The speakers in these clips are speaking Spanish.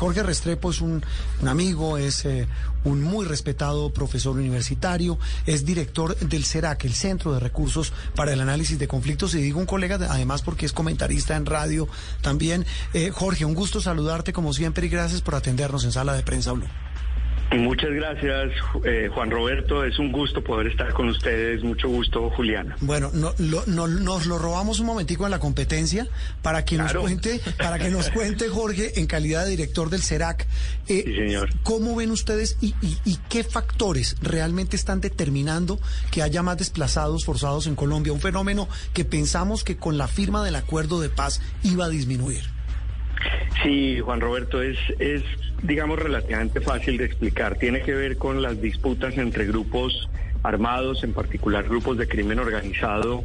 Jorge Restrepo es un, amigo, es eh, un muy respetado profesor universitario, es director del CERAC, el Centro de Recursos para el Análisis de Conflictos, y digo un colega, además porque es comentarista en radio también. Eh, Jorge, un gusto saludarte como siempre y gracias por atendernos en Sala de Prensa Blue. Muchas gracias, eh, Juan Roberto. Es un gusto poder estar con ustedes. Mucho gusto, Juliana. Bueno, no, nos lo robamos un momentico en la competencia para que nos cuente, para que nos cuente Jorge, en calidad de director del CERAC, eh, sí, señor. cómo ven ustedes y, y, qué factores realmente están determinando que haya más desplazados forzados en Colombia, un fenómeno que pensamos que con la firma del acuerdo de paz iba a disminuir. Sí, Juan Roberto, es, es, digamos, relativamente fácil de explicar. Tiene que ver con las disputas entre grupos armados, en particular grupos de crimen organizado,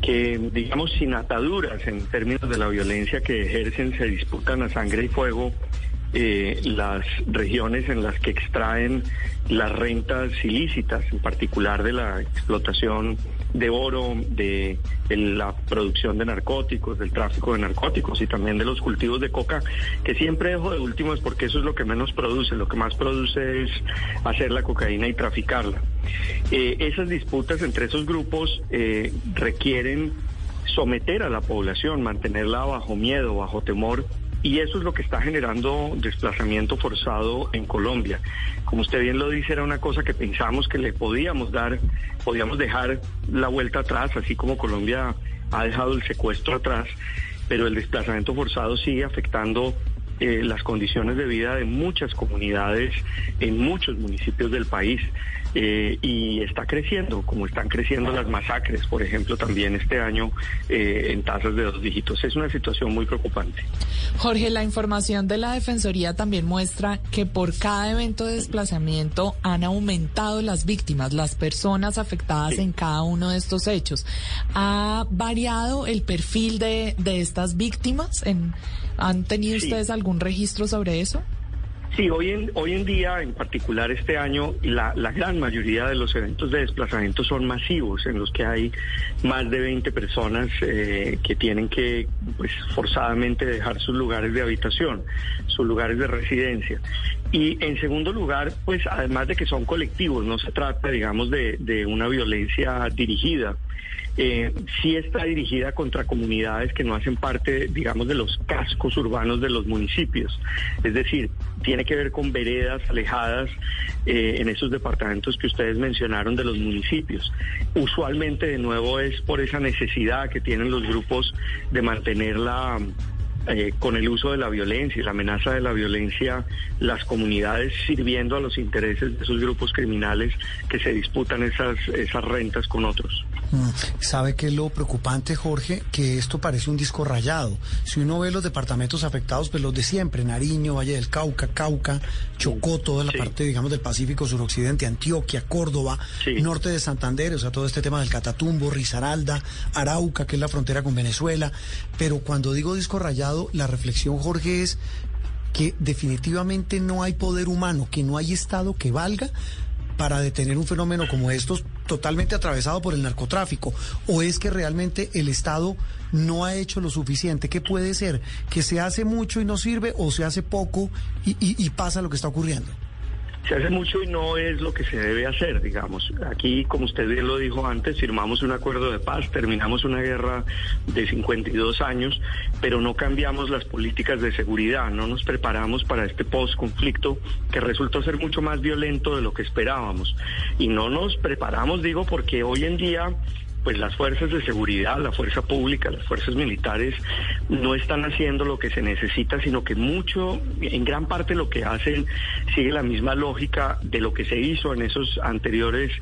que, digamos, sin ataduras en términos de la violencia que ejercen, se disputan a sangre y fuego eh, las regiones en las que extraen las rentas ilícitas, en particular de la explotación de oro, de, la producción de narcóticos, del tráfico de narcóticos y también de los cultivos de coca, que siempre dejo de último es porque eso es lo que menos produce, lo que más produce es hacer la cocaína y traficarla. Eh, esas disputas entre esos grupos eh, requieren someter a la población, mantenerla bajo miedo, bajo temor y eso es lo que está generando desplazamiento forzado en Colombia. Como usted bien lo dice, era una cosa que pensamos que le podíamos dar, podíamos dejar la vuelta atrás, así como Colombia ha dejado el secuestro atrás, pero el desplazamiento forzado sigue afectando eh, las condiciones de vida de muchas comunidades en muchos municipios del país. Eh, y está creciendo, como están creciendo las masacres, por ejemplo, también este año eh, en tasas de dos dígitos. Es una situación muy preocupante. Jorge, la información de la Defensoría también muestra que por cada evento de desplazamiento han aumentado las víctimas, las personas afectadas en cada uno de estos hechos. ¿Ha variado el perfil de, de estas víctimas? En, ¿Han tenido ustedes algún registro sobre eso? Sí, hoy en, hoy en día, en particular este año, la, gran mayoría de los eventos de desplazamiento son masivos, en los que hay más de 20 personas eh, que tienen que pues, forzadamente dejar sus lugares de habitación, sus lugares de residencia. Y en segundo lugar, pues además de que son colectivos, no se trata, digamos, de una violencia dirigida eh, sí está dirigida contra comunidades que no hacen parte, digamos, de los cascos urbanos de los municipios. Es decir, tiene que ver con veredas alejadas eh, en esos departamentos que ustedes mencionaron de los municipios. Usualmente, de nuevo, es por esa necesidad que tienen los grupos de mantener la eh, con el uso de la violencia y la amenaza de la violencia, las comunidades sirviendo a los intereses de esos grupos criminales que se disputan esas, esas rentas con otros. Mm, ¿Sabe qué es lo preocupante, Jorge? Que esto parece un disco rayado. Si uno ve los departamentos afectados, pues los de siempre, Nariño, Valle del Cauca, Cauca, Chocó, toda la parte, digamos, del Pacífico suroccidente, Antioquia, Córdoba, norte de Santander, o sea, todo este tema del Catatumbo, Risaralda, Arauca, que es la frontera con Venezuela. Pero cuando digo disco rayado, la reflexión, Jorge, es que definitivamente no hay poder humano, que no hay Estado que valga para detener un fenómeno como estos totalmente atravesado por el narcotráfico? ¿O es que realmente el Estado no ha hecho lo suficiente? ¿Qué puede ser? ¿Que se hace mucho y no sirve o se hace poco y, pasa lo que está ocurriendo? Se hace mucho y no es lo que se debe hacer, digamos. Aquí, como usted bien lo dijo antes, firmamos un acuerdo de paz, terminamos una guerra de 52 años, pero no cambiamos las políticas de seguridad, no nos preparamos para este post-conflicto que resultó ser mucho más violento de lo que esperábamos. Y no nos preparamos, digo, porque hoy en día pues las fuerzas de seguridad, la fuerza pública, las fuerzas militares no están haciendo lo que se necesita, sino que mucho, en gran parte lo que hacen sigue la misma lógica de lo que se hizo en esos anteriores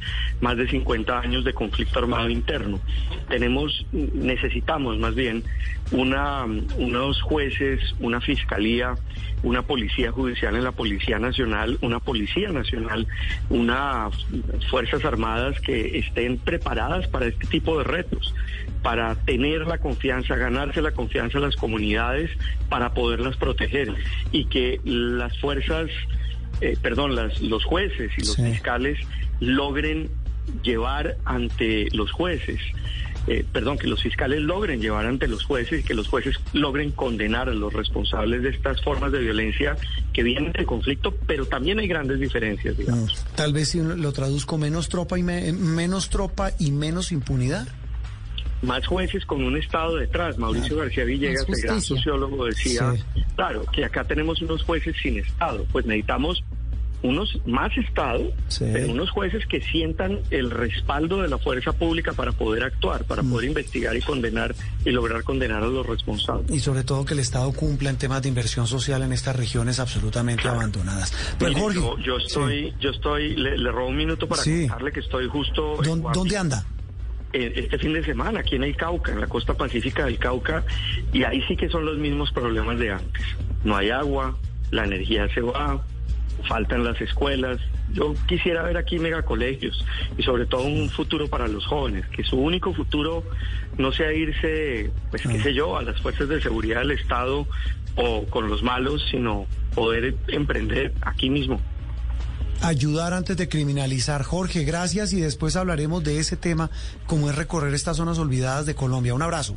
más de 50 años de conflicto armado interno. Tenemos, necesitamos más bien una, unos jueces, una fiscalía, una policía judicial en la Policía Nacional, una Policía Nacional, unas Fuerzas Armadas que estén preparadas para este tipo de retos, para tener la confianza, ganarse la confianza de las comunidades para poderlas proteger y que las fuerzas, eh, perdón, las, los jueces y los fiscales logren llevar ante los jueces eh, perdón, que los fiscales logren llevar ante los jueces y que los jueces logren condenar a los responsables de estas formas de violencia que vienen del conflicto, pero también hay grandes diferencias, digamos. Mm, tal vez si lo traduzco menos tropa y menos tropa y menos impunidad más jueces con un Estado detrás. Mauricio García Villegas, el gran sociólogo, decía, claro, que acá tenemos unos jueces sin Estado. Pues necesitamos unos más Estado, unos jueces que sientan el respaldo de la fuerza pública para poder actuar, para poder mm. investigar y condenar y lograr condenar a los responsables. Y sobre todo que el Estado cumpla en temas de inversión social en estas regiones absolutamente abandonadas. Pero Jorge, yo, estoy, yo estoy, le, robo un minuto para contarle que estoy justo. ¿Dónde anda? Eh, este fin de semana aquí en el Cauca, en la costa pacífica del Cauca, y ahí sí que son los mismos problemas de antes. No hay agua, la energía se va, faltan las escuelas. Yo quisiera ver aquí megacolegios y sobre todo un futuro para los jóvenes, que su único futuro no sea irse, pues qué ah. sé yo, a las fuerzas de seguridad del Estado o con los malos, sino poder emprender aquí mismo ayudar antes de criminalizar. Jorge, gracias y después hablaremos de ese tema, como es recorrer estas zonas olvidadas de Colombia. Un abrazo.